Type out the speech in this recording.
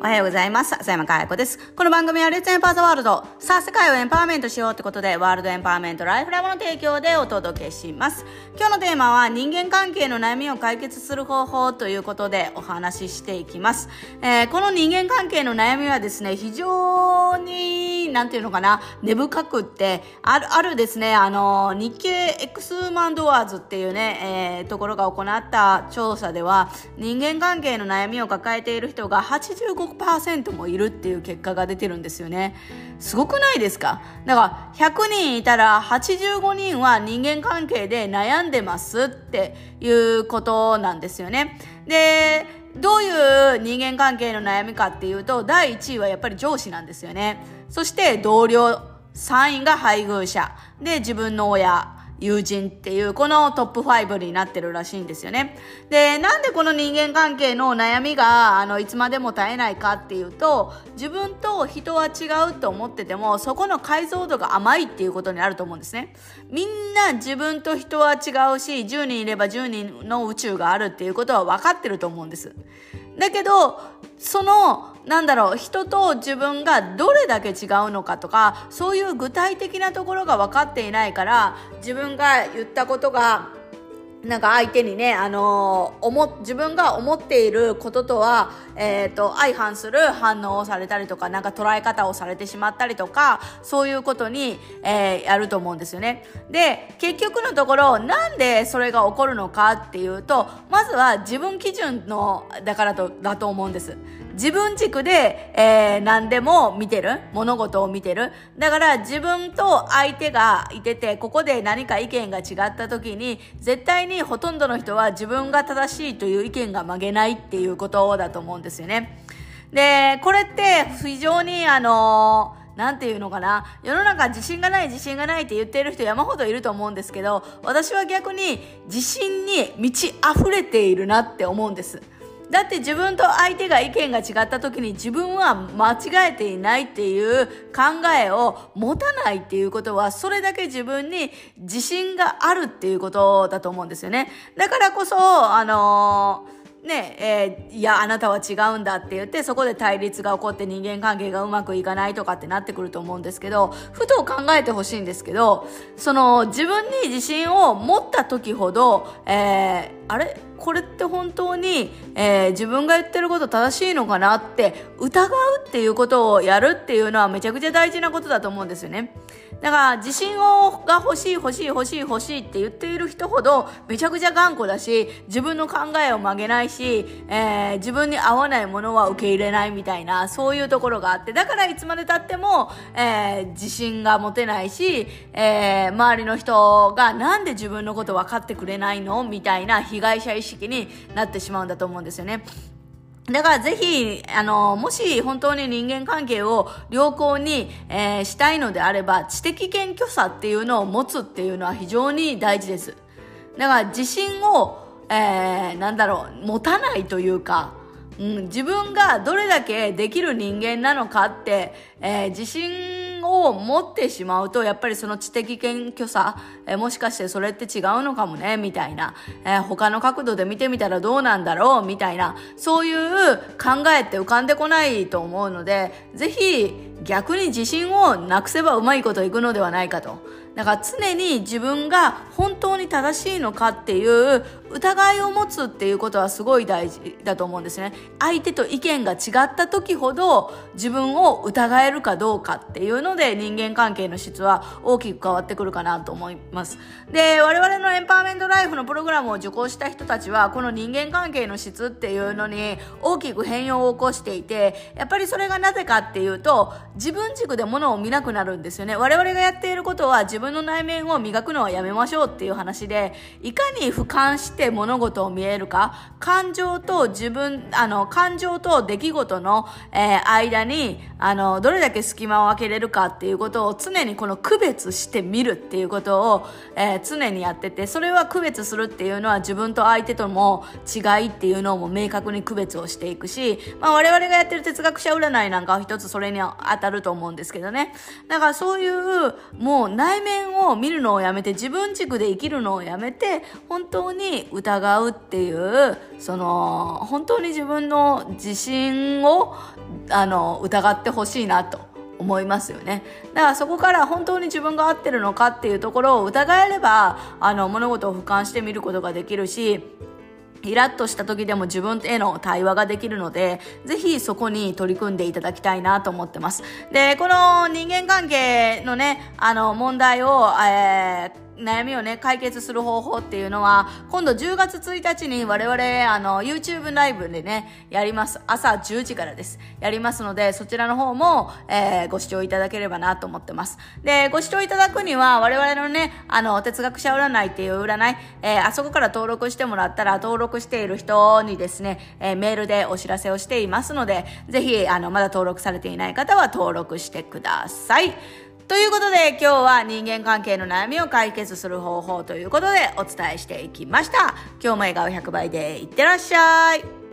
おはようございます。浅山かや子です。この番組はレッツエンパーザワールド。さあ、世界をエンパワーメントしようってことで、ワールドエンパワーメントライフラボの提供でお届けします。今日のテーマは人間関係の悩みを解決する方法ということでお話ししていきます。えー、この人間関係の悩みはですね、非常に、なんていうのかな、根深くって、ある、あるですね、あの、日経 X マンドワーズっていうね、えー、ところが行った調査では、人間関係の悩みを抱えている人が85 15%もいるっていう結果が出てるんですよね。すごくないですか？だから100人いたら85人は人間関係で悩んでますっていうことなんですよね。で、どういう人間関係の悩みかっていうと、第1位はやっぱり上司なんですよね。そして同僚、3位が配偶者、で自分の親、友人っていう、このトップ5になってるらしいんですよね。で、なんでこの人間関係の悩みが、あの、いつまでも絶えないかっていうと、自分と人は違うと思ってても、そこの解像度が甘いっていうことにあると思うんですね。みんな自分と人は違うし、10人いれば10人の宇宙があるっていうことは分かってると思うんです。だけど、その、なんだろう、人と自分がどれだけ違うのかとか、そういう具体的なところが分かっていないから、自分が言ったことがなんか相手にね、あのー、思、自分が思っていることとは、えっ、ー、と、相反する反応をされたりとか、なんか捉え方をされてしまったりとか、そういうことに、えー、やると思うんですよね。で、結局のところ、なんでそれが起こるのかっていうと、まずは自分基準の、だからと、だと思うんです。自分軸で、えー、何でも見てる。物事を見てる。だから自分と相手がいてて、ここで何か意見が違った時に、絶対にほとんどの人は自分が正しいという意見が曲げないっていうことだと思うんですよね。で、これって非常にあのなんていうのかな世の中自信がない自信がないって言ってる人山ほどいると思うんですけど私は逆に自信に満ち溢れているなって思うんですだって自分と相手が意見が違った時に自分は間違えていないっていう考えを持たないっていうことはそれだけ自分に自信があるっていうことだと思うんですよね。だからこそ、あのーねえー、いやあなたは違うんだって言ってそこで対立が起こって人間関係がうまくいかないとかってなってくると思うんですけどふと考えてほしいんですけどその自分に自信を持った時ほど、えー、あれ？これって本当に、えー、自分が言ってること正しいのかなって疑うっていうことをやるっていうのはめちゃくちゃ大事なことだと思うんですよね。だから自信をが欲しい欲しい欲しい欲しいって言っている人ほどめちゃくちゃ頑固だし自分の考えを曲げないし、えー、自分に合わないものは受け入れないみたいなそういうところがあってだからいつまでたっても、えー、自信が持てないし、えー、周りの人がなんで自分のこと分かってくれないの？みたいな被害者意識になってしまうんだと思うんですよね。だからぜひ、あの、もし本当に人間関係を良好に、えー、したいのであれば、知的謙虚さっていうのを持つっていうのは非常に大事です。だから自信を、えー、なんだろう、持たないというか、うん、自分がどれだけできる人間なのかって、えー、自信を持ってしまうと、やっぱりその知的謙虚さ、えー、もしかしてそれって違うのかもね、みたいな、えー、他の角度で見てみたらどうなんだろう、みたいな、そういう考えって浮かんでこないと思うので、ぜひ逆に自信をなくせばうまいこといくのではないかと。だから常に自分が本当に正しいのかっていう疑いを持つっていうことはすごい大事だと思うんですね。相手と意見が違った時ほど自分を疑えるかどうかっていうので人間関係の質は大きく変わってくるかなと思います。で、我々のエンパワーメントライフのプログラムを受講した人たちはこの人間関係の質っていうのに大きく変容を起こしていて、やっぱりそれがなぜかっていうと自分軸で物を見なくなるんですよね。我々がやっていることは自分の内面を磨くのはやめましょうっていう話で、いかに俯瞰して物事を見えるか、感情と自分、あの、感情と出来事の、えー、間に、あの、どれだけ隙間を空けれるかっていうことを常にこの区別してみるっていうことを、えー、常にやってて、それは区別するっていうのは自分と相手とも違いっていうのも明確に区別をしていくし、まあ我々がやってる哲学者占いなんかは一つそれに当たると思うんですけどね。だからそういう、もう内面を見るのをやめて、自分軸で生きるのをやめて、本当に疑うっていうその本当に自分の自信をあの疑ってほしいなと思いますよねだからそこから本当に自分が合ってるのかっていうところを疑えればあの物事を俯瞰してみることができるしイラッとした時でも自分への対話ができるので、ぜひそこに取り組んでいただきたいなと思ってます。で、この人間関係のね、あの問題を、えー悩みをね、解決する方法っていうのは、今度10月1日に我々、あの、YouTube ライブでね、やります。朝10時からです。やりますので、そちらの方も、えー、ご視聴いただければなと思ってます。で、ご視聴いただくには、我々のね、あの、哲学者占いっていう占い、えー、あそこから登録してもらったら、登録している人にですね、えー、メールでお知らせをしていますので、ぜひ、あの、まだ登録されていない方は登録してください。ということで今日は人間関係の悩みを解決する方法ということでお伝えしていきました。今日も笑顔100倍でいってらっしゃい。